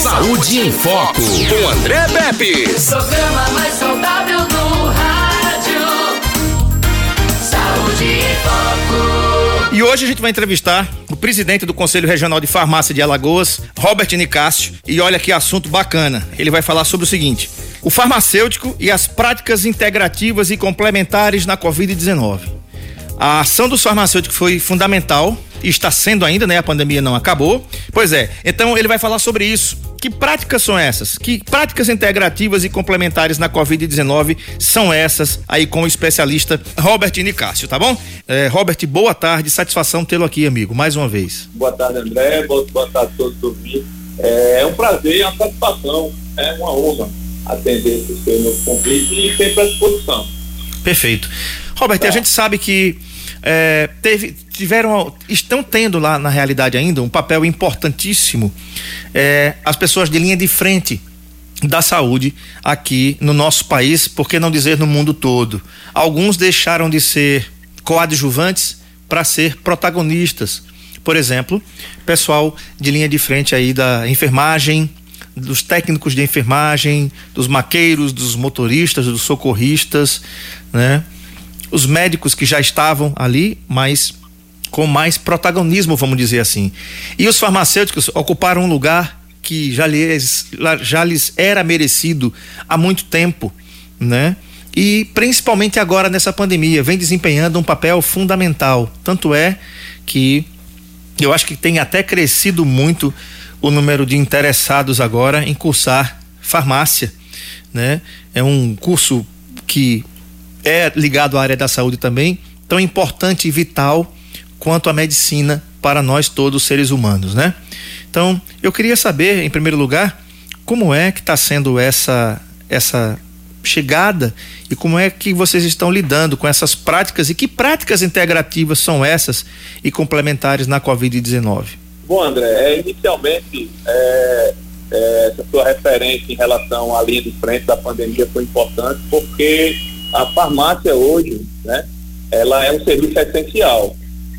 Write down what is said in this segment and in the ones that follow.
Saúde em Foco, com André Pepe. Programa mais saudável do rádio. Saúde em Foco. E hoje a gente vai entrevistar o presidente do Conselho Regional de Farmácia de Alagoas, Robert Nicásio. E olha que assunto bacana. Ele vai falar sobre o seguinte: o farmacêutico e as práticas integrativas e complementares na Covid-19. A ação dos farmacêuticos foi fundamental e está sendo ainda, né? A pandemia não acabou. Pois é, então ele vai falar sobre isso. Que práticas são essas? Que práticas integrativas e complementares na Covid-19 são essas aí com o especialista Robert Nicásio, tá bom? É, Robert, boa tarde, satisfação tê-lo aqui, amigo, mais uma vez. Boa tarde, André. Boa, boa tarde a todos os ouvintes. É, é um prazer, é uma satisfação, é uma honra atender esse seu novo convite e sempre à disposição. Perfeito. Robert, Tá. a gente sabe que é, teve, tiveram, estão tendo lá na realidade ainda um papel importantíssimo é, as pessoas de linha de frente da saúde aqui no nosso país, por que não dizer no mundo todo. Alguns deixaram de ser coadjuvantes para ser protagonistas. Por exemplo, pessoal de linha de frente aí da enfermagem, dos técnicos de enfermagem, dos maqueiros, dos motoristas, dos socorristas, né? Os médicos que já estavam ali, mas com mais protagonismo, vamos dizer assim. E os farmacêuticos ocuparam um lugar que já lhes, já lhes era merecido há muito tempo, né? E principalmente agora nessa pandemia, vem desempenhando um papel fundamental. Tanto é que eu acho que tem até crescido muito o número de interessados agora em cursar farmácia, né? É um curso que é ligado à área da saúde também, tão importante e vital quanto a medicina para nós todos seres humanos, né? Então, eu queria saber, em primeiro lugar, como é que está sendo essa essa chegada e como é que vocês estão lidando com essas práticas e que práticas integrativas são essas e complementares na Covid-19? Bom, André, é, inicialmente, é, é, essa sua referência em relação à linha de frente da pandemia foi importante, porque a farmácia hoje, né, ela é um serviço essencial.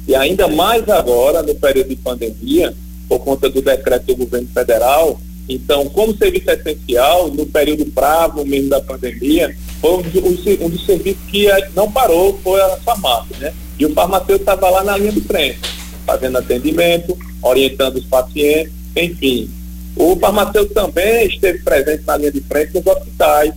E ainda mais agora, no período de pandemia, por conta do decreto do governo federal, então, como serviço essencial, no período bravo mesmo da pandemia, foi um, dos- um dos serviços que eh, não parou, foi a farmácia, né? E o farmacêutico estava lá na linha de frente, fazendo atendimento, orientando os pacientes, enfim. O farmacêutico também esteve presente na linha de frente nos hospitais,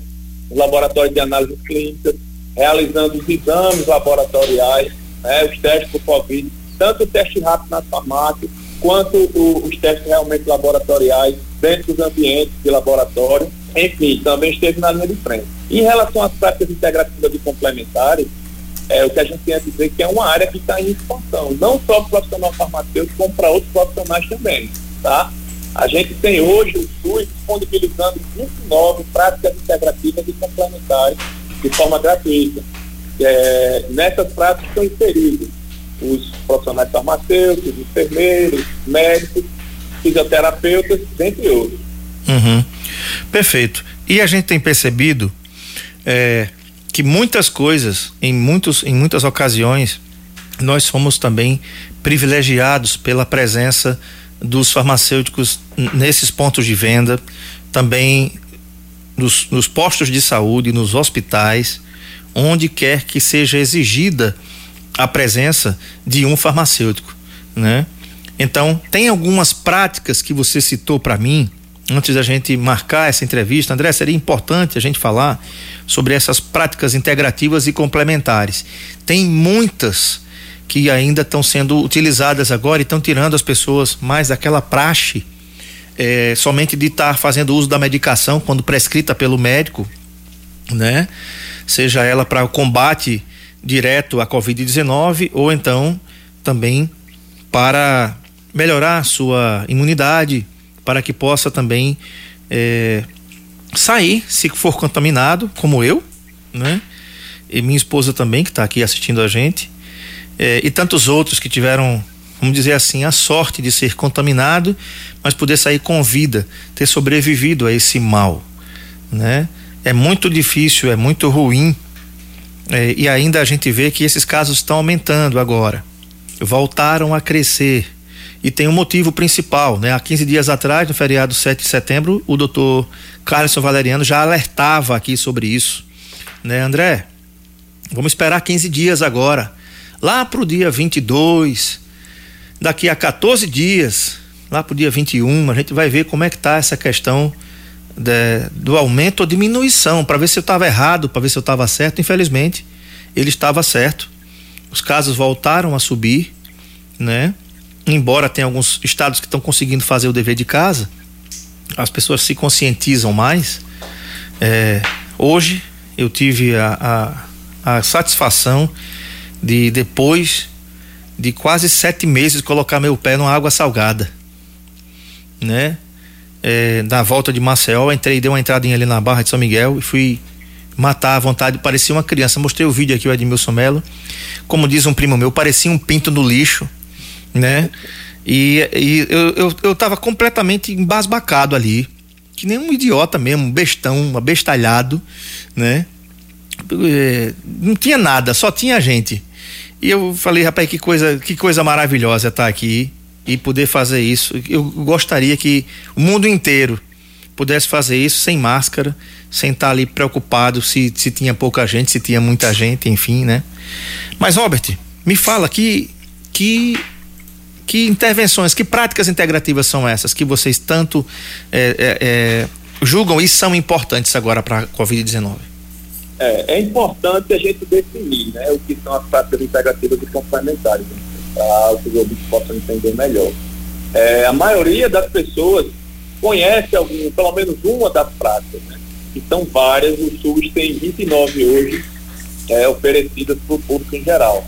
nos laboratórios de análise clínica, realizando os exames laboratoriais, né, os testes do Covid, tanto o teste rápido nas farmácias, quanto o- os testes realmente laboratoriais dentro dos ambientes de laboratório. Enfim, também esteve na linha de frente. Em relação às práticas integrativas e complementares, é o que a gente tem a dizer que é uma área que está em expansão, não só para o profissional farmacêutico, como para outros profissionais também, tá? A gente tem hoje o SUS disponibilizando 29 práticas integrativas e complementares de forma gratuita. É, nessas práticas estão inseridos os profissionais farmacêuticos, enfermeiros, médicos, fisioterapeutas, dentre outros. Uhum. Perfeito. E a gente tem percebido é, que muitas coisas, em, muitos, em muitas ocasiões, nós somos também privilegiados pela presença dos farmacêuticos nesses pontos de venda, também nos, nos postos de saúde, nos hospitais, onde quer que seja exigida a presença de um farmacêutico, né? Então, tem algumas práticas que você citou para mim, antes da gente marcar essa entrevista, André, seria importante a gente falar sobre essas práticas integrativas e complementares. Tem muitas que ainda estão sendo utilizadas agora e estão tirando as pessoas mais daquela praxe eh, somente de estar fazendo uso da medicação quando prescrita pelo médico, né? Seja ela para o combate direto à Covid-19 ou então também para melhorar sua imunidade, para que possa também eh, sair se for contaminado, como eu, né? E minha esposa também, que está aqui assistindo a gente, eh, e tantos outros que tiveram, vamos dizer assim, a sorte de ser contaminado, mas poder sair com vida, ter sobrevivido a esse mal, né? É muito difícil, é muito ruim, eh, e ainda a gente vê que esses casos estão aumentando agora, voltaram a crescer E tem um motivo principal, né? Há 15 dias atrás, no feriado 7 de setembro, o doutor Carlos Valeriano já alertava aqui sobre isso, né, André? Vamos esperar 15 dias agora. Lá pro dia 22, daqui a 14 dias, lá pro dia 21, a gente vai ver como é que tá essa questão de, do aumento ou diminuição, para ver se eu estava errado, para ver se eu estava certo. Infelizmente, ele estava certo. Os casos voltaram a subir, né? Embora tenha alguns estados que estão conseguindo fazer o dever de casa, as pessoas se conscientizam mais. É, hoje eu tive a, a, a satisfação de depois de quase sete meses colocar meu pé numa água salgada, né? É, na volta de Maceió, entrei, dei uma entradinha ali na Barra de São Miguel e fui matar à vontade, parecia uma criança. Mostrei o vídeo aqui, o Edmilson Melo. Como diz um primo meu, parecia um pinto no lixo, né? E, e eu, eu, eu tava completamente embasbacado ali. Que nem um idiota mesmo, um bestão, um abestalhado, né? É, não tinha nada, só tinha gente. E eu falei, rapaz, que coisa, que coisa maravilhosa estar tá aqui e poder fazer isso. Eu gostaria que o mundo inteiro pudesse fazer isso sem máscara, sem estar ali preocupado se, se tinha pouca gente, se tinha muita gente, enfim, né? Mas, Robert, me fala que, que, que intervenções, que práticas integrativas são essas que vocês tanto é, é, é, julgam e são importantes agora para a Covid-19? É, é importante a gente definir né, o que são as práticas integrativas e complementares, né, para que os ouvintes possam entender melhor. É, a maioria das pessoas conhece algum, pelo menos uma das práticas, né? que são várias, o SUS tem 29 hoje é, oferecidas para o público em geral.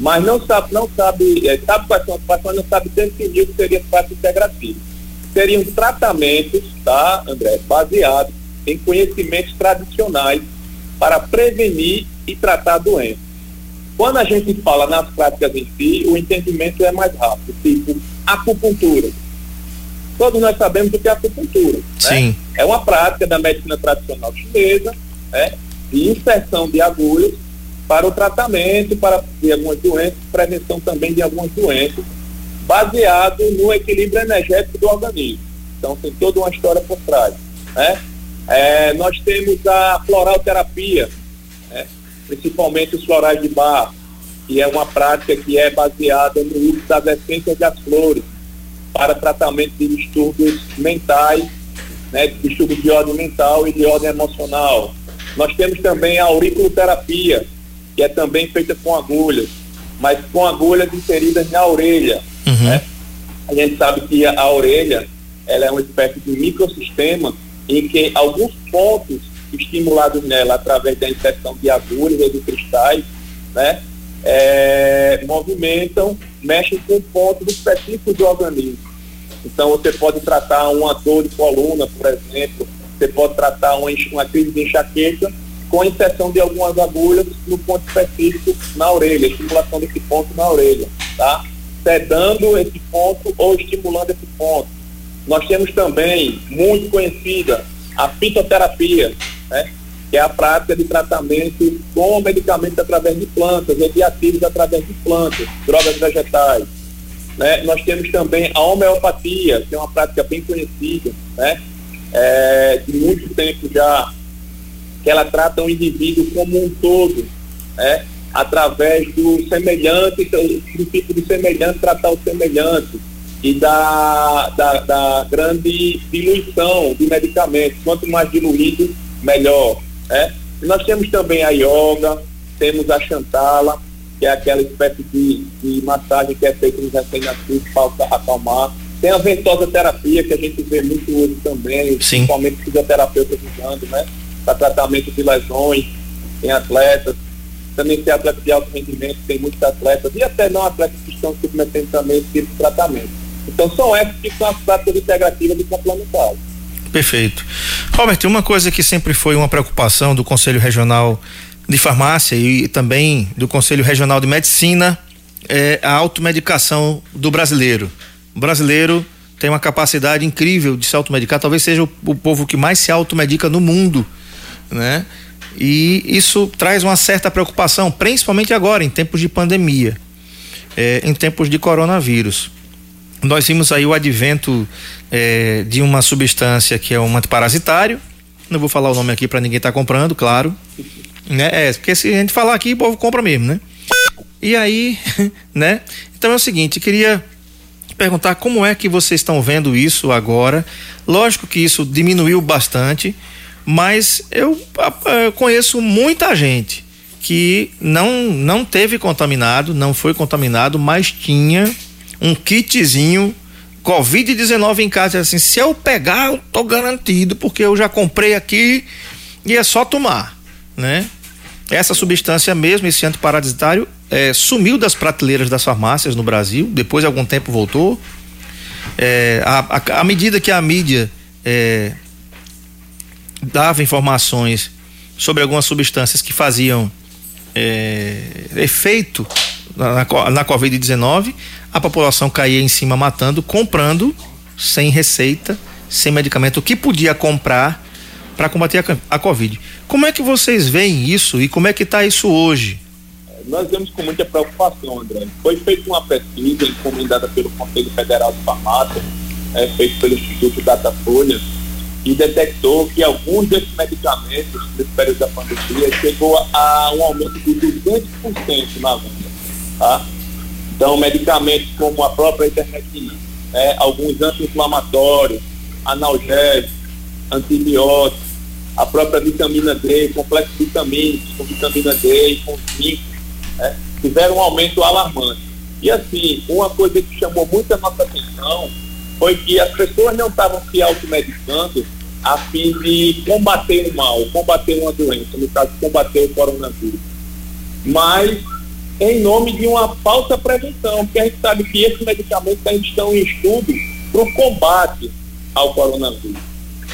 Mas não sabe, não sabe, é, sabe quais são as práticas, mas não sabe definir o que seria prática integrativa. Seriam tratamentos, tá, André, baseados em conhecimentos tradicionais para prevenir e tratar doenças. Quando a gente fala nas práticas em si, o entendimento é mais rápido, tipo acupuntura todos nós sabemos o que é acupuntura. Né? Sim. Né? É uma prática da medicina tradicional chinesa, né? de inserção de agulhas para o tratamento para de algumas doenças, prevenção também de algumas doenças, baseado no equilíbrio energético do organismo. Então tem toda uma história por trás. Né? É, nós temos a floral terapia, né? principalmente os florais de bar, que é uma prática que é baseada no uso das essências das flores para tratamento de distúrbios mentais, né, distúrbios de ordem mental e de ordem emocional. Nós temos também a auriculoterapia, que é também feita com agulhas, mas com agulhas inseridas na orelha. Uhum. Né? A gente sabe que a, a orelha ela é uma espécie de microsistema em que alguns pontos estimulados nela através da inserção de agulhas ou de cristais, né, é, movimentam, mexem com pontos específicos do organismo. Então você pode tratar uma dor de coluna, por exemplo, você pode tratar uma, uma crise de enxaqueca com inserção de algumas agulhas no ponto específico na orelha, estimulação desse ponto na orelha, tá? Sedando esse ponto ou estimulando esse ponto. Nós temos também, muito conhecida, a fitoterapia, né? que é a prática de tratamento com medicamentos através de plantas, antiativos através de plantas, drogas vegetais. Né? Nós temos também a homeopatia, que é uma prática bem conhecida, né? É, de muito tempo já, que ela trata o indivíduo como um todo, né? através do semelhante, do tipo de semelhante, tratar o semelhante e da, da, da grande diluição de medicamentos. Quanto mais diluído, melhor. Né? E nós temos também a yoga, temos a chantala, que é aquela espécie de, de massagem que é feita nos recém-nascidos para acalmar. Tem a ventosa terapia, que a gente vê muito hoje também, Sim. principalmente fisioterapeutas usando, né? Para tratamento de lesões, tem atletas, também tem atletas de alto rendimento, tem muitos atletas, e até não atletas que estão submetendo também esse tipo de tratamento. Então são essas que são as práticas integrativas e complementares. Perfeito. Robert, uma coisa que sempre foi uma preocupação do Conselho Regional de Farmácia e também do Conselho Regional de Medicina é a automedicação do brasileiro. O brasileiro tem uma capacidade incrível de se automedicar, talvez seja o, o povo que mais se automedica no mundo, né? E isso traz uma certa preocupação, principalmente agora, em tempos de pandemia, é, em tempos de coronavírus. Nós vimos aí o advento é, de uma substância que é um antiparasitário. Não vou falar o nome aqui para ninguém estar tá comprando, claro. Né? É, porque se a gente falar aqui, o povo compra mesmo, né? E aí, né? Então é o seguinte, queria perguntar como é que vocês estão vendo isso agora. Lógico que isso diminuiu bastante, mas eu, eu conheço muita gente que não não teve contaminado, não foi contaminado, mas tinha um kitzinho Covid-19 em casa. Assim, se eu pegar, eu tô garantido, porque eu já comprei aqui e é só tomar, né? Essa substância mesmo, esse antiparasitário, é, sumiu das prateleiras das farmácias no Brasil, depois de algum tempo voltou. É, à medida que a mídia é, dava informações sobre algumas substâncias que faziam é, efeito na, na, na Covid-19, a população caía em cima matando, comprando sem receita, sem medicamento, o que podia comprar para combater a, a Covid. Como é que vocês veem isso e como é que está isso hoje? Nós vemos com muita preocupação, André. Foi feita uma pesquisa encomendada pelo Conselho Federal de Farmácia, é, feito pelo Instituto Datafolha, e detectou que alguns desses medicamentos, nesse período da pandemia, chegou a um aumento de 200% na venda. Tá? Então, medicamentos como a própria internetina, né, alguns anti-inflamatórios, analgésicos, antibióticos, a própria vitamina D, complexo vitamínicos com vitamina D e com zinco, né, tiveram um aumento alarmante. E assim, uma coisa que chamou muito a nossa atenção foi que as pessoas não estavam se automedicando a fim de combater o mal, combater uma doença, no caso, combater o coronavírus. Mas em nome de uma falsa prevenção, porque a gente sabe que esses medicamentos ainda estão em estudo para o combate ao coronavírus.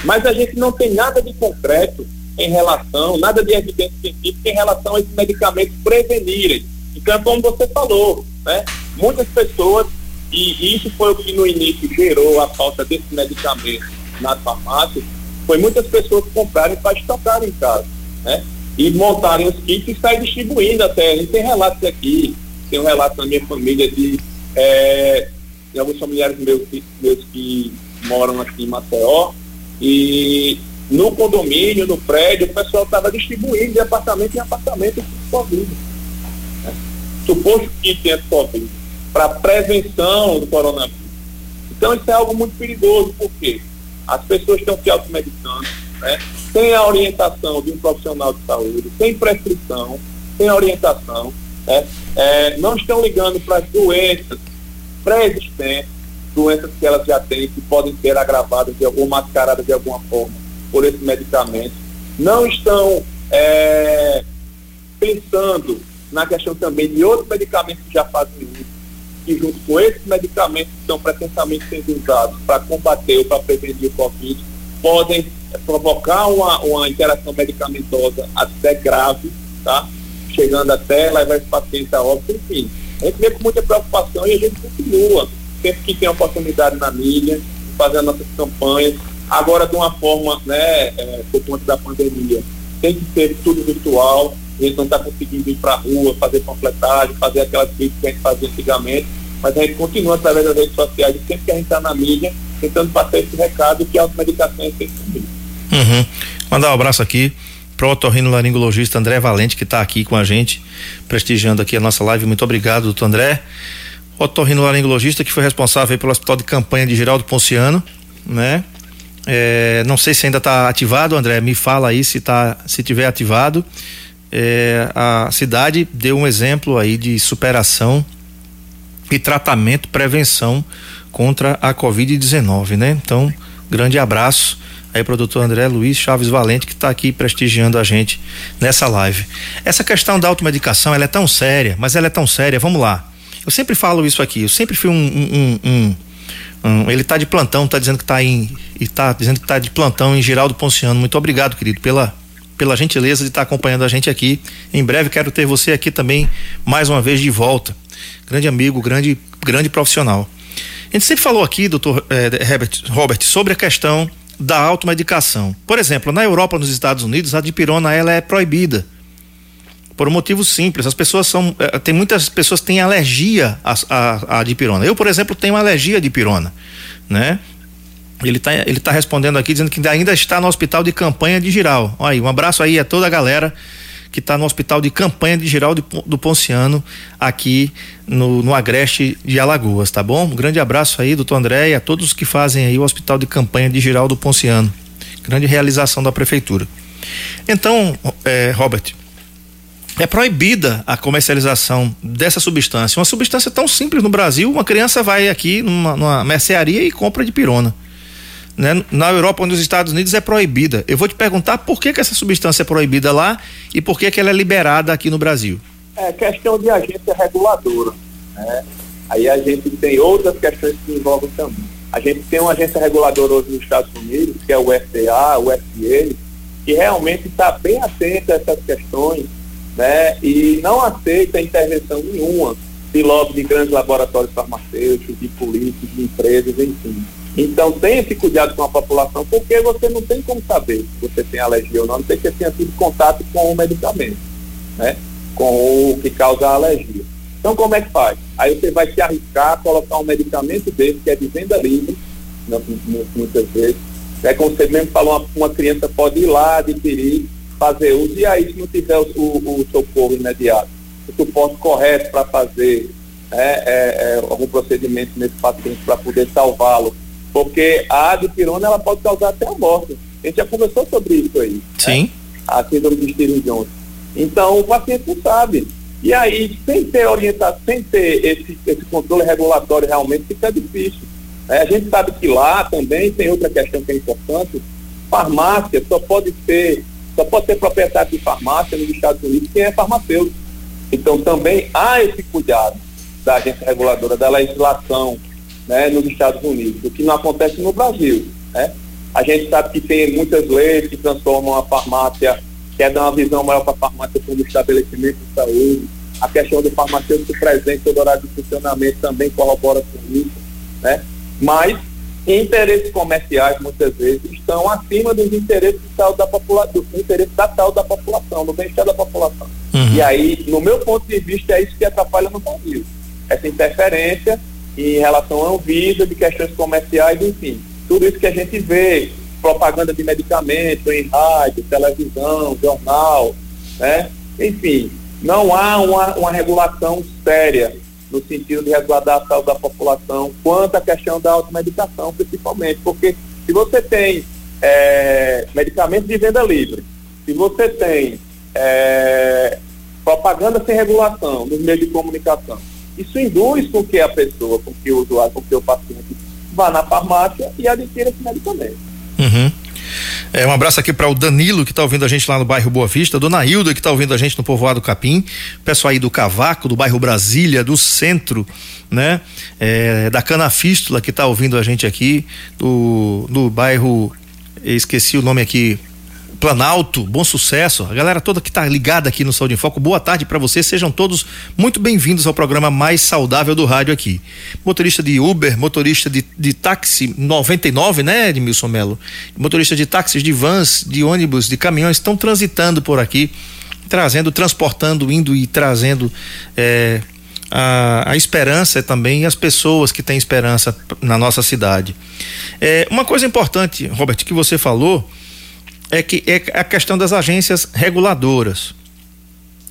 Mas a gente não tem nada de concreto em relação, nada de evidência científica em relação a esses medicamentos prevenirem. Então, como você falou, né, muitas pessoas, e isso foi o que no início gerou a falta desses medicamentos nas farmácias, foi muitas pessoas comprarem para estocar em casa. Né? E montarem os kits e sair distribuindo até. A gente tem relatos aqui, tem um relato na minha família de, é, de alguns familiares meus, meus que moram aqui em Maceió, e no condomínio, no prédio, o pessoal estava distribuindo de apartamento em apartamento Covid. Né? Suposto que tinha Covid, para prevenção do coronavírus. Então isso é algo muito perigoso, porque as pessoas estão se automedicando, né? sem a orientação de um profissional de saúde, sem prescrição, sem orientação, né? é, não estão ligando para as doenças pré-existentes, doenças que elas já têm, que podem ser agravadas de, ou mascaradas de alguma forma por esse medicamento, não estão é, pensando na questão também de outros medicamentos que já fazem uso, que junto com esses medicamentos que estão pretensamente sendo usados para combater ou para prevenir o Covid, podem provocar uma, uma interação medicamentosa até grave, tá? Chegando até levar esse paciente a óbito, enfim. A gente vê com muita preocupação e a gente continua, sempre que tem oportunidade na mídia, fazendo nossas campanhas, agora de uma forma, né, é, por conta da pandemia, tem que ser tudo virtual, a gente não está conseguindo ir para a rua, fazer panfletagem, fazer aquelas coisas que a gente fazia antigamente, mas a gente continua através das redes sociais, sempre que a gente está na mídia, tentando passar esse recado que a automedicação é sempre Uhum. Mandar um abraço aqui pro otorrino laringologista André Valente, que está aqui com a gente, prestigiando aqui a nossa live. Muito obrigado, doutor André. Otorrino laringologista que foi responsável pelo hospital de campanha de Geraldo Ponciano, né? É, não sei se ainda está ativado, André, me fala aí se tá, se tiver ativado. É, a cidade deu um exemplo aí de superação e tratamento, prevenção contra a Covid-19, né? Então, grande abraço aí doutor André Luiz Chaves Valente, que está aqui prestigiando a gente nessa live. Essa questão da automedicação, ela é tão séria, mas ela é tão séria, vamos lá. Eu sempre falo isso aqui, eu sempre fui um. um, um, um ele está de plantão, está dizendo que está em. está dizendo que está de plantão em Giraldo Ponciano. Muito obrigado, querido, pela, pela gentileza de estar tá acompanhando a gente aqui. Em breve quero ter você aqui também mais uma vez de volta. Grande amigo, grande, grande profissional. A gente sempre falou aqui, doutor eh, Robert, sobre a questão da automedicação. Por exemplo, na Europa, nos Estados Unidos, a dipirona ela é proibida. Por um motivo simples, as pessoas são. Eh, tem muitas pessoas que têm alergia à, à, à dipirona. Eu, por exemplo, tenho alergia à dipirona, né? Ele está ele tá respondendo aqui dizendo que ainda está no hospital de campanha de Giral. Olha aí, um abraço aí a toda a galera que está no hospital de campanha de Giral do, Ponciano, aqui no, no Agreste de Alagoas, tá bom? Um grande abraço aí, doutor André, e a todos que fazem aí o hospital de campanha de Giral do Ponciano. Grande realização da prefeitura. Então, é, Robert, é proibida a comercialização dessa substância. Uma substância tão simples no Brasil, uma criança vai aqui numa, numa mercearia e compra de pirona né? Na Europa ou nos Estados Unidos é proibida. Eu vou te perguntar por que, que essa substância é proibida lá e por que, que ela é liberada aqui no Brasil. É questão de agência reguladora. Né? Aí a gente tem outras questões que envolvem também. A gente tem uma agência reguladora hoje nos Estados Unidos, que é o FDA, o FDA, que realmente está bem atenta a essas questões né? e não aceita intervenção nenhuma de lobby de grandes laboratórios farmacêuticos, de políticos, de empresas, enfim. Então tenha esse cuidado com a população, porque você não tem como saber se você tem alergia ou não, não sei que tenha tido contato com o medicamento, né? Com o que causa a alergia. Então como é que faz? Aí você vai se arriscar a colocar um medicamento desse, que é de venda livre, muitas vezes. É como você mesmo falou, uma, uma criança pode ir lá, adquirir, fazer uso, e aí se não tiver o, o, o socorro imediato, o suporte correto para fazer é, é, é, algum procedimento nesse paciente para poder salvá-lo porque a dipirona ela pode causar até a morte. A gente já conversou sobre isso aí. Né? Sim. Né? A síndrome de Steven Jones. Então o paciente não sabe. E aí, sem ter orientação, sem ter esse, esse controle regulatório realmente, fica difícil. É, a gente sabe que lá também tem outra questão que é importante. Farmácia só pode ser, só pode ser proprietário de farmácia nos Estados Unidos quem é farmacêutico. Então também há esse cuidado da agência reguladora, da legislação né, nos Estados Unidos, o que não acontece no Brasil. Né? A gente sabe que tem muitas leis que transformam a farmácia, quer dar uma visão maior para a farmácia como estabelecimento de saúde. A questão do farmacêutico presente, todo horário de funcionamento também corrobora com isso. Né? Mas interesses comerciais, muitas vezes, estão acima dos interesses de saúde da população, do interesse da saúde da população, do bem-estar da população. Uhum. E aí, no meu ponto de vista, é isso que atrapalha no Brasil. Essa interferência em relação à Anvisa, de questões comerciais, enfim. Tudo isso que a gente vê, propaganda de medicamento em rádio, televisão, jornal, né? Enfim, não há uma, uma regulação séria no sentido de resguardar a saúde da população quanto à questão da automedicação, principalmente, porque se você tem é, medicamentos de venda livre, se você tem é, propaganda sem regulação nos meios de comunicação, isso induz com que a pessoa, com que o usuário, com que o paciente vá na farmácia e adquira esse medicamento. Uhum. É, um abraço aqui para o Danilo, que está ouvindo a gente lá no bairro Boa Vista, Dona Hilda, que está ouvindo a gente no povoado Capim, pessoal aí do Cavaco, do bairro Brasília, do centro, né? É, da Canafístula, que está ouvindo a gente aqui, do, do bairro, esqueci o nome aqui, Planalto, bom sucesso. A galera toda que está ligada aqui no Saúde em Foco, boa tarde para vocês. Sejam todos muito bem-vindos ao programa mais saudável do rádio aqui. Motorista de Uber, motorista de, de táxi 99, né, Edmilson Melo? Motorista de táxis, de vans, de ônibus, de caminhões estão transitando por aqui, trazendo, transportando, indo e trazendo é, a, a, esperança também e as pessoas que têm esperança na nossa cidade. É, uma coisa importante, Robert, que você falou é que é a questão das agências reguladoras.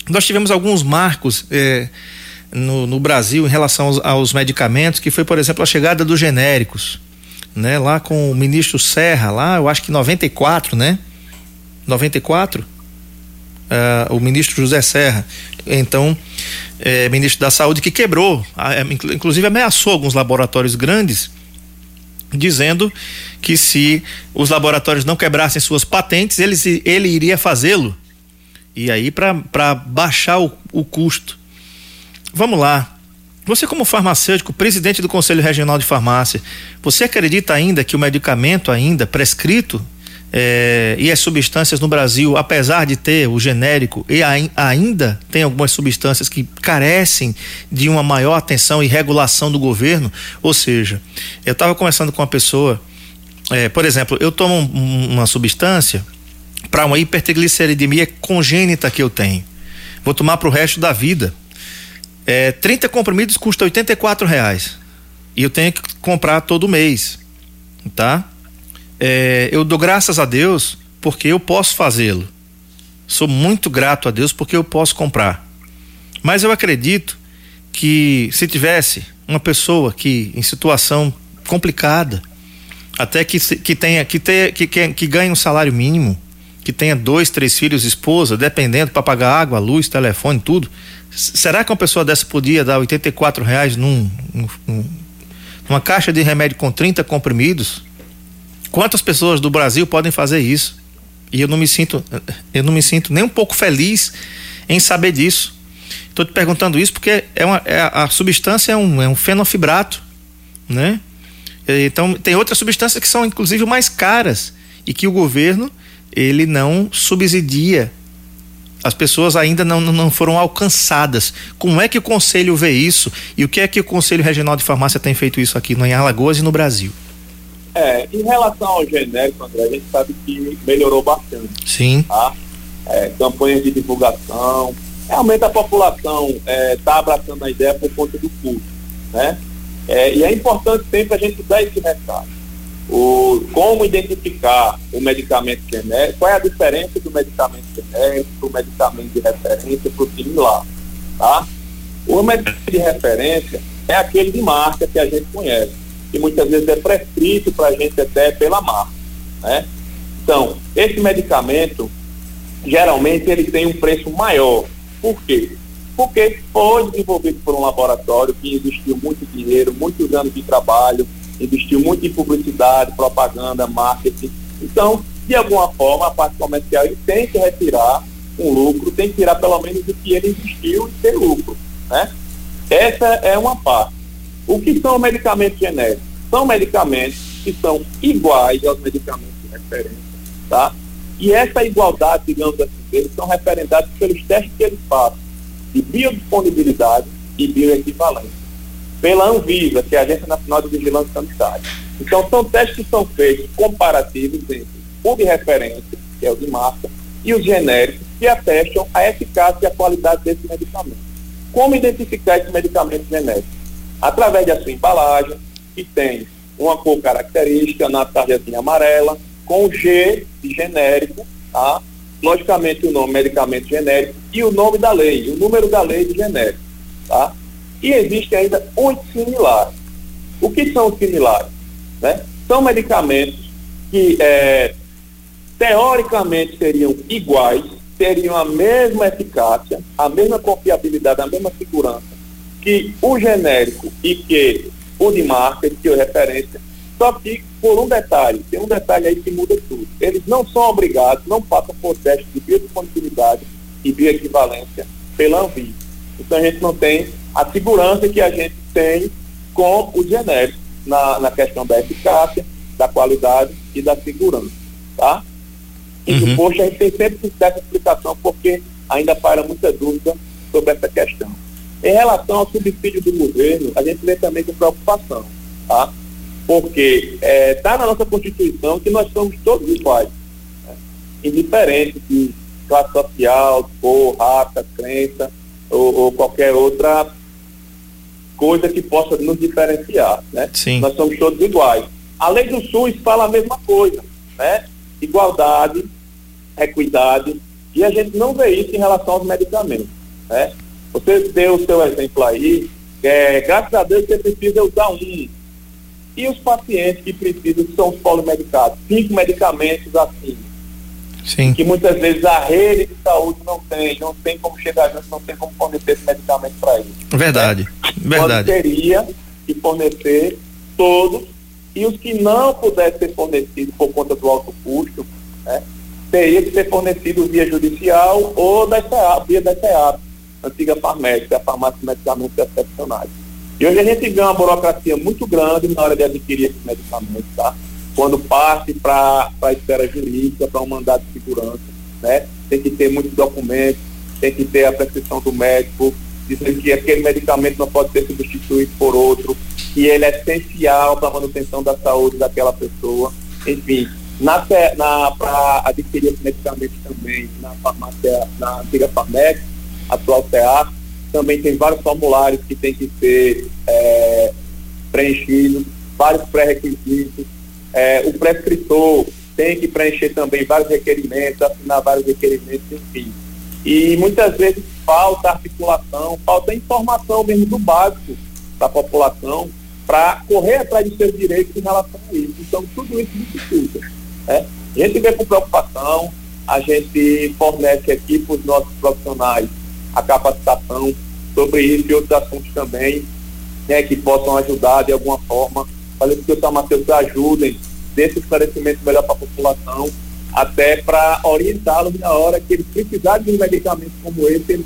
Nós tivemos alguns marcos é, no, no, Brasil em relação aos, aos, medicamentos, que foi, por exemplo, a chegada dos genéricos, né? Lá com o ministro Serra, lá, eu acho que 94, né? 94, uh, é, o ministro José Serra, então, é, ministro da Saúde, que quebrou, inclusive ameaçou alguns laboratórios grandes dizendo que se os laboratórios não quebrassem suas patentes, ele, ele iria fazê-lo. E aí, para baixar o, o custo. Vamos lá. Você, como farmacêutico, presidente do Conselho Regional de Farmácia, você acredita ainda que o medicamento ainda prescrito é, e as substâncias no Brasil, apesar de ter o genérico, e ainda tem algumas substâncias que carecem de uma maior atenção e regulação do governo. Ou seja, eu estava conversando com uma pessoa, é, por exemplo, eu tomo um, uma substância para uma hipertrigliceridemia congênita que eu tenho. vou tomar para o resto da vida. É, 30 comprimidos custa 84 reais e eu tenho que comprar todo mês, tá? É, eu dou graças a Deus porque eu posso fazê-lo. Sou muito grato a Deus porque eu posso comprar. Mas eu acredito que se tivesse uma pessoa que em situação complicada, até que, que tenha que, ter, que, que, que ganhe um salário mínimo, que tenha dois, três filhos, esposa, dependendo para pagar água, luz, telefone, tudo. Será que uma pessoa dessa podia dar 84 reais num, num, numa caixa de remédio com 30 comprimidos? Quantas pessoas do Brasil podem fazer isso? E eu não me sinto, eu não me sinto nem um pouco feliz em saber disso. Estou te perguntando isso porque é uma, é, a substância é um, é um fenofibrato, né? Então tem outras substâncias que são inclusive mais caras e que o governo ele não subsidia. As pessoas ainda não, não foram alcançadas. Como é que o conselho vê isso e o que é que o Conselho Regional de Farmácia tem feito isso aqui no Alagoas e no Brasil? É, em relação ao genérico, André, a gente sabe que melhorou bastante. Sim. Tá? É, campanhas de divulgação, realmente a população está é, tá abraçando a ideia por conta do custo, né? É, e é importante sempre a gente dar esse recado. O, como identificar o medicamento genérico, qual é a diferença do medicamento genérico para o medicamento de referência para o similar, tá? O medicamento de referência é aquele de marca que a gente conhece, que muitas vezes é prescrito para a gente até pela marca, né? Então, esse medicamento, geralmente ele tem um preço maior, por quê? Porque foi desenvolvido por um laboratório que investiu muito dinheiro, muitos anos de trabalho, investiu muito em publicidade, propaganda, marketing. Então, de alguma forma, a parte comercial tem que retirar um lucro, tem que tirar pelo menos o que ele investiu e ter lucro. Né? Essa é uma parte. O que são medicamentos genéricos? São medicamentos que são iguais aos medicamentos de referência, tá? E essa igualdade, digamos assim, eles são referendados pelos testes que eles fazem de biodisponibilidade e bioequivalência pela Anvisa, que é a Agência Nacional de Vigilância Sanitária. Então, são testes que são feitos comparativos entre o de referência, que é o de marca, e os genéricos, que atestam a eficácia e a qualidade desse medicamento. Como identificar esse medicamento genérico? Através da sua embalagem, que tem uma cor característica na tarjazinha amarela, com G de genérico, tá? logicamente o nome medicamento genérico e o nome da lei, o número da lei de genérico. Tá? E existem ainda os similares. O que são os similares? Né? São medicamentos que é, teoricamente seriam iguais, teriam a mesma eficácia, a mesma confiabilidade, a mesma segurança que o genérico e que o de marca, que é referência, só que por um detalhe, tem um detalhe aí que muda tudo. Eles não são obrigados, não passam por teste de biodisponibilidade e bioequivalência pela Anvisa. Então a gente não tem a segurança que a gente tem com o genérico na, na questão da eficácia, da qualidade e da segurança. Tá? E uhum. poxa, a gente tem sempre que dar essa explicação porque ainda para muita dúvida sobre essa questão. Em relação ao subsídio do governo, a gente vê também com preocupação. Tá? porque está é, tá na nossa Constituição que nós somos todos iguais, né? indiferente de classe social, cor, raça, crença ou, ou, qualquer outra coisa que possa nos diferenciar, né? Sim. Nós somos todos iguais. A lei do SUS fala a mesma coisa, né? Igualdade, equidade, e a gente não vê isso em relação aos medicamentos, né? Você deu o seu exemplo aí, é, graças a Deus você precisa usar um, e os pacientes que precisam, que são os polimedicados, cinco medicamentos assim, Sim. que muitas vezes a rede de saúde não tem, não tem como chegar junto, não tem como fornecer esse medicamento para eles. Verdade, né? verdade. Quando teria que fornecer todos, e os que não pudessem ser fornecidos por conta do alto custo, né, teria que ser fornecido via judicial ou da via da SEAP, antiga farmácia, a farmácia de medicamentos excepcionais. E hoje a gente vê uma burocracia muito grande na hora de adquirir esses medicamentos, tá? Quando parte para a esfera jurídica, para um mandado de segurança, né? Tem que ter muitos documentos, tem que ter a prescrição do médico, dizendo que aquele medicamento não pode ser substituído por outro, que ele é essencial para a manutenção da saúde daquela pessoa. Enfim, na, na, para adquirir esse medicamento também na farmácia, na antiga farmácia, atual SEAR. Também tem vários formulários que têm que ser é, preenchidos, vários pré-requisitos. É, o prescritor tem que preencher também vários requerimentos, assinar vários requerimentos, enfim. E muitas vezes falta articulação, falta informação mesmo do básico da população para correr atrás de seus direitos em relação a isso. Então, tudo isso dificulta. Né? A gente vê com preocupação, a gente fornece aqui para os nossos profissionais a capacitação sobre isso e outros assuntos também, né, que possam ajudar de alguma forma, fazer com que os farmacêuticos ajudem, desse esclarecimento melhor para a população, até para orientá-los na hora que eles precisarem de um medicamento como esse, eles,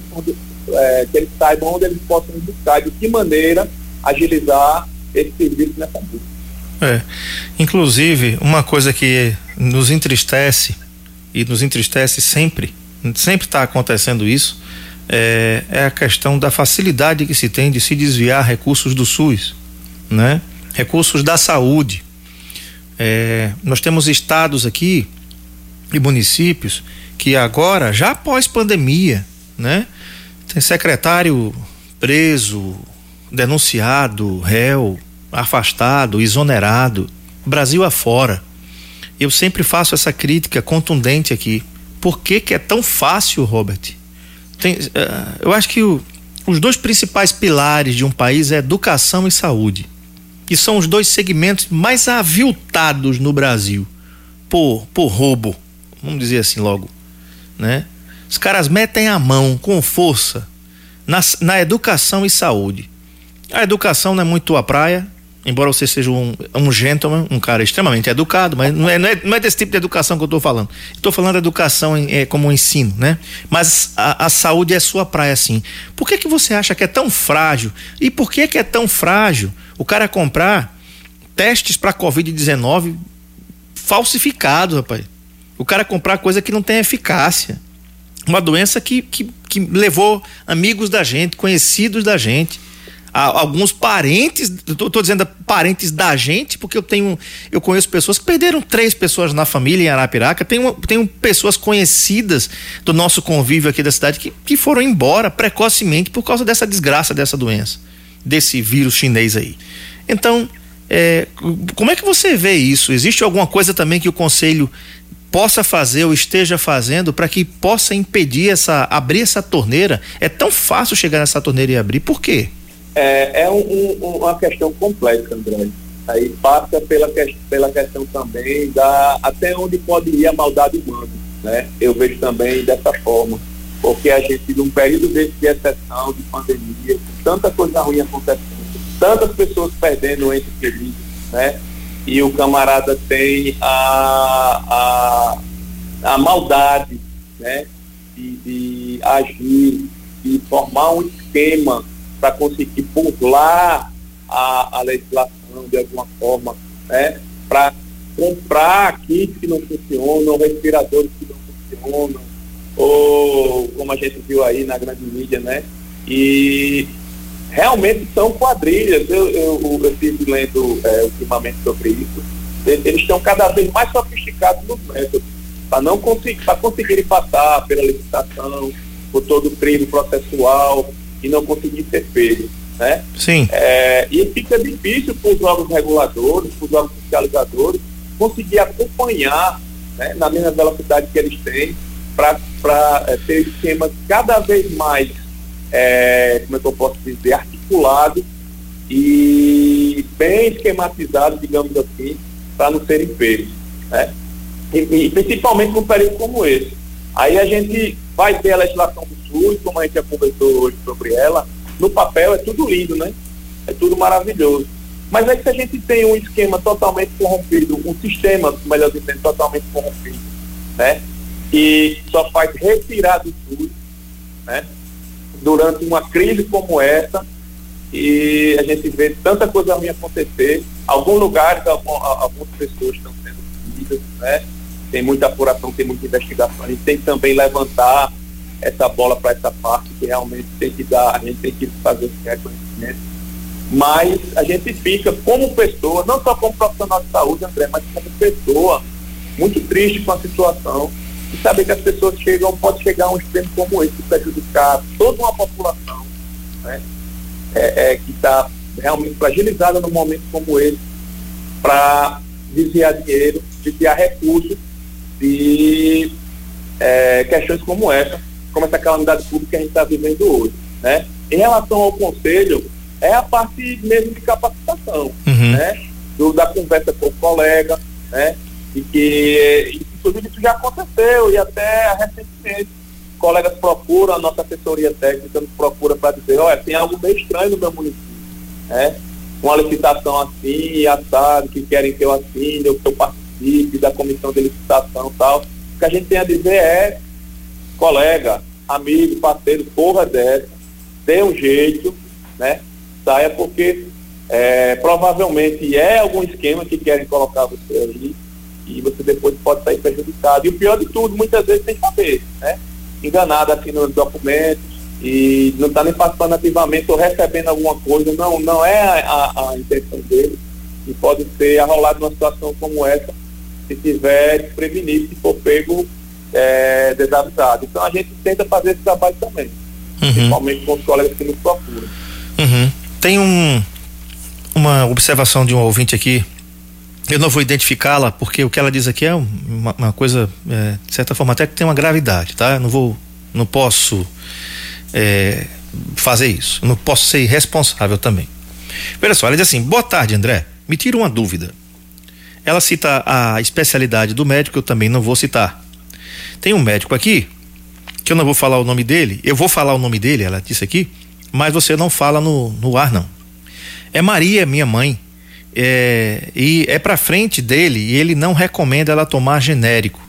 é, que eles saibam onde eles possam buscar, de que maneira agilizar esse serviço nessa busca. É. Inclusive, uma coisa que nos entristece, e nos entristece sempre, sempre está acontecendo isso, é, é, a questão da facilidade que se tem de se desviar recursos do SUS, né? recursos da saúde. É, nós temos estados aqui e municípios que agora, já após pandemia, né? Tem secretário preso, denunciado, réu, afastado, exonerado, Brasil afora. Eu sempre faço essa crítica contundente aqui. Por que, que é tão fácil, Robert? Tem, uh, eu acho que o, os dois principais pilares de um país é educação e saúde. E são os dois segmentos mais aviltados no Brasil por, por roubo, vamos dizer assim logo, né? Os caras metem a mão com força na, na educação e saúde. A educação não é muito tua praia, embora você seja um, um gentleman, um cara extremamente educado, mas não é, não é, não é desse tipo de educação que eu estou falando. Estou falando da educação em, é, como um ensino, né? Mas a, a, saúde é sua praia, sim. Por que, que você acha que é tão frágil? E por que, que é tão frágil o cara comprar testes para Covid-19 falsificados, rapaz? O cara comprar coisa que não tem eficácia. Uma doença que, que, que levou amigos da gente, conhecidos da gente alguns parentes, tô, tô, dizendo parentes da gente, porque eu tenho, eu conheço pessoas que perderam três pessoas na família em Arapiraca, tenho, tenho pessoas conhecidas do nosso convívio aqui da cidade que, que foram embora precocemente por causa dessa desgraça, dessa doença, desse vírus chinês aí. Então, é, como é que você vê isso? Existe alguma coisa também que o conselho possa fazer ou esteja fazendo para que possa impedir essa abrir essa torneira? É tão fácil chegar nessa torneira e abrir. Por quê? É, é um, um, uma questão complexa, André. Aí passa pela, pela questão também da até onde pode ir a maldade humana, né? Eu vejo também dessa forma, porque a gente num período desse de exceção, de pandemia, tanta coisa ruim acontecendo, tantas pessoas perdendo ente querido, né? E o camarada tem a, a, a maldade, né? De, de agir, de formar um esquema para conseguir burlar a, a legislação de alguma forma, né? para comprar kits que não funcionam, respiradores que não funcionam, ou como a gente viu aí na grande mídia, né? E realmente são quadrilhas. Eu, eu, estive lendo é, ultimamente sobre isso. Eles estão cada vez mais sofisticados nos métodos, para não conseguir, para conseguirem passar pela licitação, por todo o crime processual, e não conseguir ser pego. Né? Sim. É, e fica difícil para os órgãos reguladores, para os órgãos fiscalizadores, conseguir acompanhar né, na mesma velocidade que eles têm para é, ter esquemas cada vez mais, é, como é que eu posso dizer, articulados e bem esquematizados, digamos assim, para não serem pegos. Né? E, e, principalmente num período como esse. Aí a gente vai ter a legislação do Como a gente já conversou hoje sobre ela, no papel é tudo lindo, né? É tudo maravilhoso. Mas é que a gente tem um esquema totalmente corrompido, um sistema, melhor dizendo, totalmente corrompido, né? Que só faz retirar do SUS, né? Durante uma crise como essa, e a gente vê tanta coisa ruim acontecer. Alguns lugares, algumas pessoas estão sendo punidas, né? Tem muita apuração, tem muita investigação. A gente tem que também levantar essa bola para essa parte que realmente tem que dar, a gente tem que fazer esse reconhecimento. Mas a gente fica como pessoa, não só como profissional de saúde, André, mas como pessoa, muito triste com a situação e saber que as pessoas chegam, pode chegar a um extremo como esse, prejudicar toda uma população né, é, é, que está realmente fragilizada num momento como esse, para desviar dinheiro, desviar recursos de é, questões como essa, como essa calamidade pública que a gente está vivendo hoje. Né? Em relação ao conselho, é a parte mesmo de capacitação, uhum. né? Do, da conversa com o colega, né? E que, inclusive, isso já aconteceu e até recentemente colegas procuram, a nossa assessoria técnica nos procura para dizer, olha, tem algo meio estranho no meu município, né? Uma licitação assim, assado, que querem que eu assine, ou que eu participe da comissão de licitação e tal. O que a gente tem a dizer é, colega, amigo, parceiro, porra dessa, dê um jeito, né? Saia porque é, provavelmente é algum esquema que querem colocar você aí e você depois pode sair prejudicado. E o pior de tudo, muitas vezes sem saber, né? Enganado assim nos documentos e não está nem participando ativamente ou recebendo alguma coisa, não, não é a, a, a intenção dele e pode ser arrolado numa situação como essa se tiver desprevenido, se for pego é, desavisado. Então a gente tenta fazer esse trabalho também, uhum. principalmente com os colegas que nos procuram. Uhum. Tem um, uma observação de um ouvinte aqui. Eu não vou identificá-la porque o que ela diz aqui é uma, uma coisa, é, de certa forma, até que tem uma gravidade, tá? Eu não vou, não posso é, fazer isso. Eu não posso ser irresponsável também. Olha só, ela diz assim: boa tarde, André. Me tira uma dúvida. Ela cita a especialidade do médico, eu também não vou citar. Tem um médico aqui, que eu não vou falar o nome dele, eu vou falar o nome dele, ela disse aqui, mas você não fala no, no ar, não. É Maria, minha mãe. É, e é para frente dele e ele não recomenda ela tomar genérico.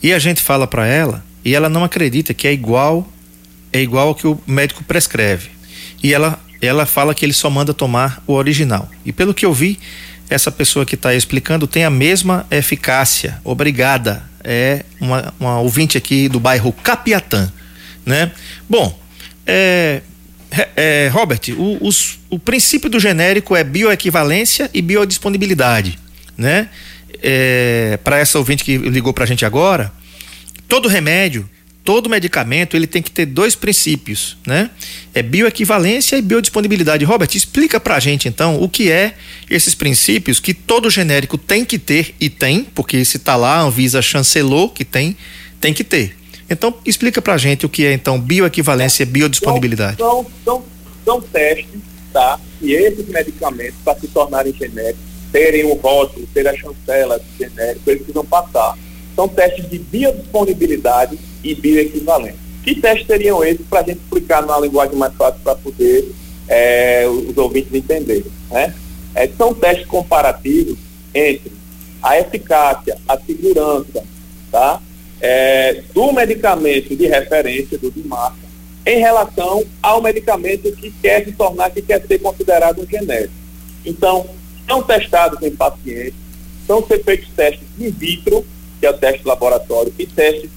E a gente fala para ela e ela não acredita que é igual é igual ao que o médico prescreve. E ela ela fala que ele só manda tomar o original. E pelo que eu vi, essa pessoa que está explicando tem a mesma eficácia. Obrigada. É uma, uma ouvinte aqui do bairro Capiatã, né? Bom, é, é, Robert, o, os, o princípio do genérico é bioequivalência e biodisponibilidade, né? É, para essa ouvinte que ligou para a gente agora, todo remédio, todo medicamento, ele tem que ter dois princípios, né? É bioequivalência e biodisponibilidade. Robert, explica para a gente então o que é esses princípios que todo genérico tem que ter e tem, porque se está lá, a Anvisa chancelou que tem, tem que ter. Então, explica pra gente o que é, então, bioequivalência e biodisponibilidade. São, são, são testes, tá? E esses medicamentos, para se tornarem genéricos, terem o rótulo, ter a chancela de genérico, eles precisam passar. São testes de biodisponibilidade e bioequivalência. Que testes seriam esses para a gente explicar numa linguagem mais fácil para poder é, os ouvintes entenderem? Né? É, são testes comparativos entre a eficácia, a segurança, tá? é, do medicamento de referência, do de marca, em relação ao medicamento que quer se tornar, que quer ser considerado um genérico. Então, são testados em pacientes, são feitos testes in vitro, que é o teste laboratório, e testes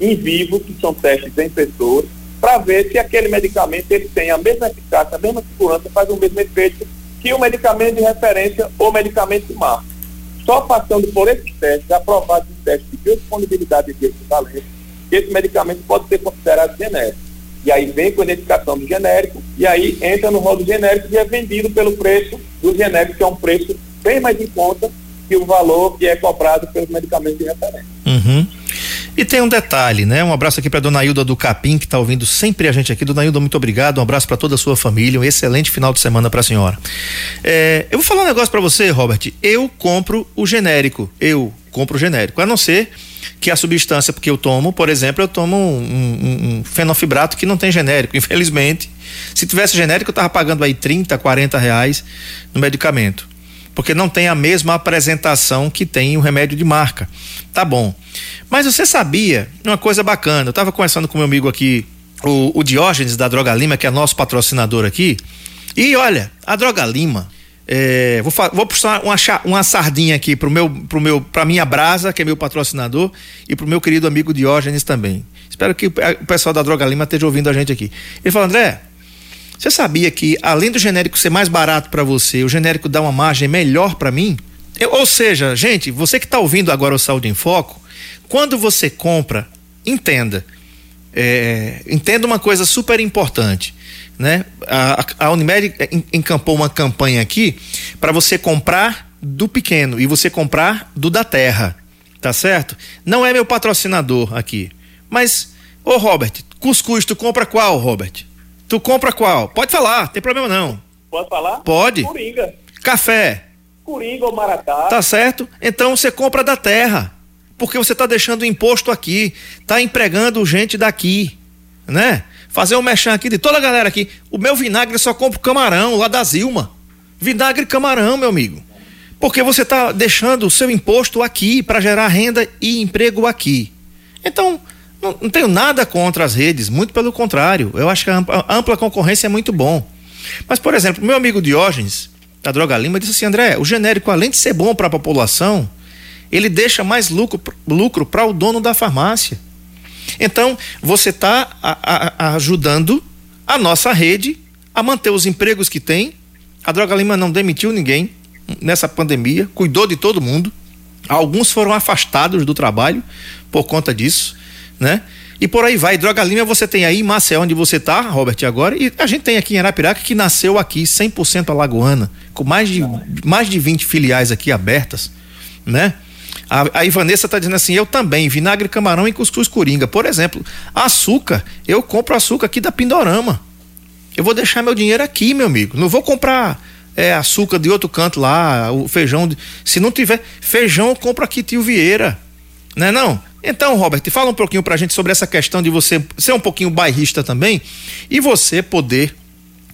em vivo, que são testes em pessoas, para ver se aquele medicamento ele tem a mesma eficácia, a mesma segurança, faz o mesmo efeito que o medicamento de referência ou medicamento marca. Só passando por esses testes, aprovados em testes de biodisponibilidade e bioequivalência, esse medicamento pode ser considerado genérico. E aí vem com a identificação do genérico, e aí entra no rol do genérico e é vendido pelo preço do genérico, que é um preço bem mais em conta que o valor que é cobrado pelos medicamentos de referência. Uhum. E tem um detalhe, né? Um abraço aqui para dona Hilda do Capim, que está ouvindo sempre a gente aqui. Dona Hilda, muito obrigado. Um abraço para toda a sua família. Um excelente final de semana para a senhora. É, eu vou falar um negócio para você, Robert. Eu compro o genérico. Eu compro o genérico. A não ser que a substância que eu tomo, por exemplo, eu tomo um, um, um fenofibrato que não tem genérico. Infelizmente, se tivesse genérico, eu tava pagando aí 30, 40 reais no medicamento porque não tem a mesma apresentação que tem o remédio de marca. Tá bom. Mas você sabia uma coisa bacana? Eu estava conversando com meu amigo aqui, o, o Diógenes da Droga Lima, que é nosso patrocinador aqui. E olha, a Droga Lima, é, vou, vou puxar uma, uma sardinha aqui pro meu, pro meu, pra minha brasa, que é meu patrocinador, e pro meu querido amigo Diógenes também. Espero que o pessoal da Droga Lima esteja ouvindo a gente aqui. Ele falou, André, você sabia que além do genérico ser mais barato para você, o genérico dá uma margem melhor para mim? Eu, ou seja, gente, você que está ouvindo agora o Saúde em Foco, quando você compra entenda. É, entenda uma coisa super importante. Né? A, a Unimed encampou uma campanha aqui para você comprar do pequeno e você comprar do da terra. Tá certo? Não é meu patrocinador aqui. Mas, ô Robert, cuscuz, tu compra qual, Robert? Tu compra qual? Pode falar, tem problema não. Pode falar? Pode. Coringa. Café. Coringa ou Maratá. Tá certo? Então você compra da terra. Porque você está deixando imposto aqui, tá empregando gente daqui, né? Fazer um mexão aqui de toda a galera aqui. O meu vinagre só compra camarão lá da Zilma. Vinagre camarão, meu amigo. Porque você está deixando o seu imposto aqui para gerar renda e emprego aqui. Então, não, tenho nada contra as redes, muito pelo contrário. Eu acho que a ampla, a ampla concorrência é muito bom. Mas, por exemplo, meu amigo Diógenes, da Droga Lima, disse assim: André, o genérico, além de ser bom para a população, ele deixa mais lucro para o dono da farmácia. Então, você está ajudando a nossa rede a manter os empregos que tem. A Droga Lima não demitiu ninguém nessa pandemia, cuidou de todo mundo. Alguns foram afastados do trabalho por conta disso, né? E por aí vai. Droga Lima você tem aí em Maceió, onde você está, Robert, agora. E a gente tem aqui em Arapiraca, que nasceu aqui 100% alagoana, com mais de, mais de 20 filiais aqui abertas, né? A, a Ivanessa está dizendo assim: eu também, vinagre, camarão e cuscuz coringa. Por exemplo, açúcar, eu compro açúcar aqui da Pindorama. Eu vou deixar meu dinheiro aqui, meu amigo. Não vou comprar é, açúcar de outro canto lá, o feijão. De, se não tiver feijão, eu compro aqui, tio Vieira. Não é não? Então, Robert, fala um pouquinho pra gente sobre essa questão de você ser um pouquinho bairrista também e você poder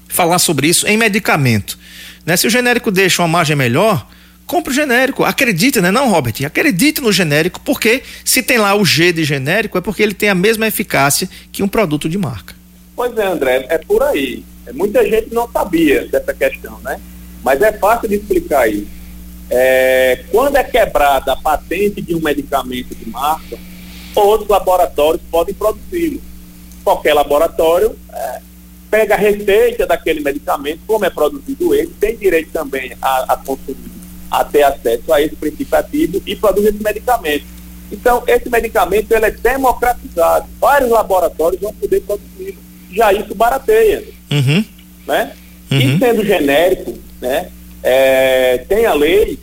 falar sobre isso em medicamento. Né? Se o genérico deixa uma margem melhor, compre o genérico. Acredite, né, não, Robert? Acredite no genérico, porque se tem lá o G de genérico, é porque ele tem a mesma eficácia que um produto de marca. Pois é, André, é por aí. Muita gente não sabia dessa questão, né? Mas é fácil de explicar isso. É, quando é quebrada a patente de um medicamento de marca, outros laboratórios podem produzi-lo. Qualquer laboratório é, pega a receita daquele medicamento, como é produzido ele, tem direito também a, a consumir a ter acesso a esse princípio ativo e produz esse medicamento. Então, esse medicamento ele é democratizado. Vários laboratórios vão poder produzir. Já isso barateia. Uhum. Né? Uhum. E sendo genérico, né? É, tem a lei,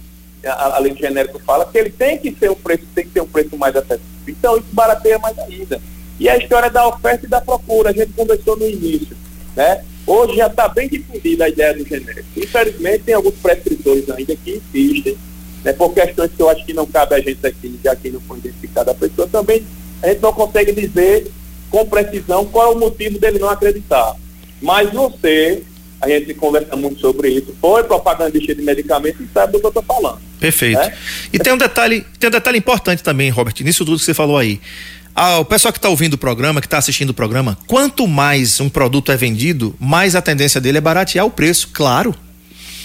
a, a lei de genérico fala que ele tem que ter um preço, tem que ter um preço mais acessível. Então isso barateia mais ainda. E a história da oferta e da procura, a gente conversou no início. Né? Hoje já está bem difundida a ideia do genérico. Infelizmente, tem alguns prescritores ainda que insistem, né, por questões que eu acho que não cabe a gente aqui, já que não foi identificada a pessoa, também a gente não consegue dizer com precisão qual é o motivo dele não acreditar. Mas você, a gente conversa muito sobre isso, foi propagandista de medicamento e sabe do que eu estou falando. Perfeito. Né? E tem um detalhe, tem um detalhe importante também, Robert, nisso tudo que você falou aí ah, o pessoal que está ouvindo o programa, que está assistindo o programa, quanto mais um produto é vendido, mais a tendência dele é baratear o preço, claro.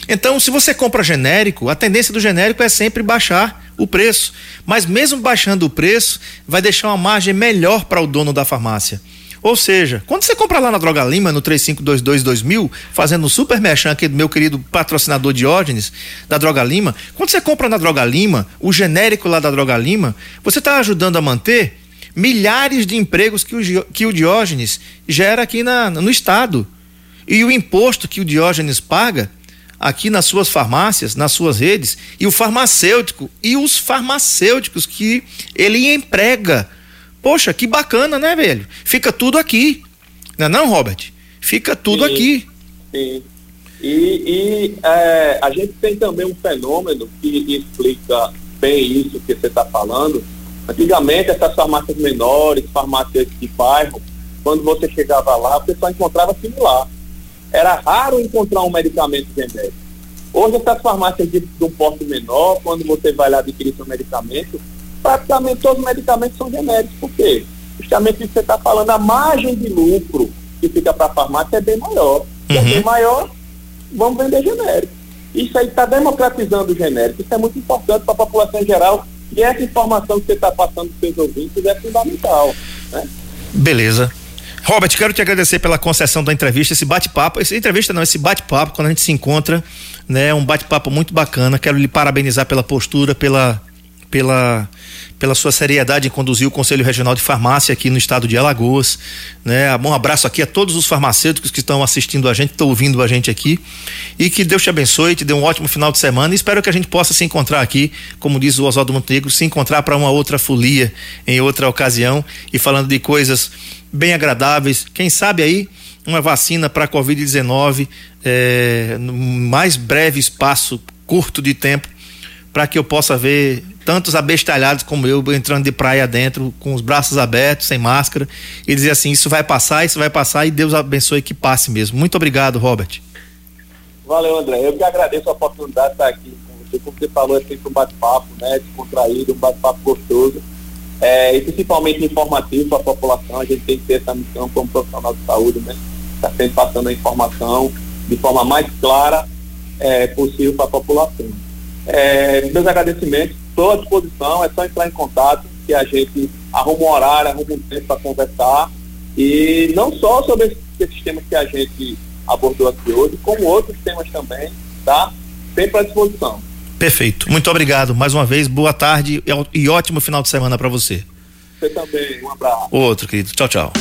Então, se você compra genérico, a tendência do genérico é sempre baixar o preço. Mas mesmo baixando o preço, vai deixar uma margem melhor para o dono da farmácia. Ou seja, quando você compra lá na Droga Lima, no 3522-2000, fazendo o super aqui do meu querido patrocinador Diógenes, da Droga Lima, quando você compra na Droga Lima, o genérico lá da Droga Lima, você está ajudando a manter milhares de empregos que o, que o Diógenes gera aqui na, no estado. E o imposto que o Diógenes paga aqui nas suas farmácias, nas suas redes, e o farmacêutico e os farmacêuticos que ele emprega. Poxa, que bacana, né, velho? Fica tudo aqui. Não é não, Robert? Fica tudo sim, aqui. Sim. E, e é, a gente tem também um fenômeno que explica bem isso que você está falando, Antigamente, essas farmácias menores, farmácias de bairro, quando você chegava lá, o pessoal encontrava similar. Era raro encontrar um medicamento genérico. Hoje, essas farmácias de, de um porte menor, quando você vai lá adquirir seu medicamento, praticamente todos os medicamentos são genéricos. Por quê? Justamente isso que você está falando, a margem de lucro que fica para a farmácia é bem maior. Se é uhum. é bem maior, vamos vender genérico. Isso aí está democratizando o genérico. Isso é muito importante para a população em geral e essa informação que você está passando para os seus ouvintes é fundamental. Né? Beleza. Robert, quero te agradecer pela concessão da entrevista, esse bate-papo, essa entrevista não, esse bate-papo, quando a gente se encontra, né, um bate-papo muito bacana. Quero lhe parabenizar pela postura, pela pela pela sua seriedade em conduzir o Conselho Regional de Farmácia aqui no estado de Alagoas. Né? Um abraço aqui a todos os farmacêuticos que estão assistindo a gente, estão ouvindo a gente aqui. E que Deus te abençoe, te dê um ótimo final de semana. E espero que a gente possa se encontrar aqui, como diz o Oswaldo Montenegro, se encontrar para uma outra folia em outra ocasião e falando de coisas bem agradáveis. Quem sabe aí uma vacina para a Covid-19 é, no mais breve espaço curto de tempo para que eu possa ver tantos abestalhados como eu entrando de praia dentro, com os braços abertos, sem máscara, e dizer assim: isso vai passar, isso vai passar, e Deus abençoe que passe mesmo. Muito obrigado, Robert. Valeu, André. Eu que agradeço a oportunidade de estar aqui com você. Como você falou, é sempre um bate-papo, né? Descontraído, um bate-papo gostoso. É, e principalmente informativo para a população. A gente tem que ter essa missão como profissional de saúde, né? Está sempre passando a informação de forma mais clara é, possível para a população. É, meus agradecimentos estou à disposição, é só entrar em contato que a gente arruma um horário, arruma um tempo para conversar. E não só sobre esses temas que a gente abordou aqui hoje, como outros temas também, tá? Sempre à disposição. Perfeito. Muito obrigado. Mais uma vez, boa tarde e ótimo final de semana para você. Você também. Um abraço. Outro, querido. Tchau, tchau.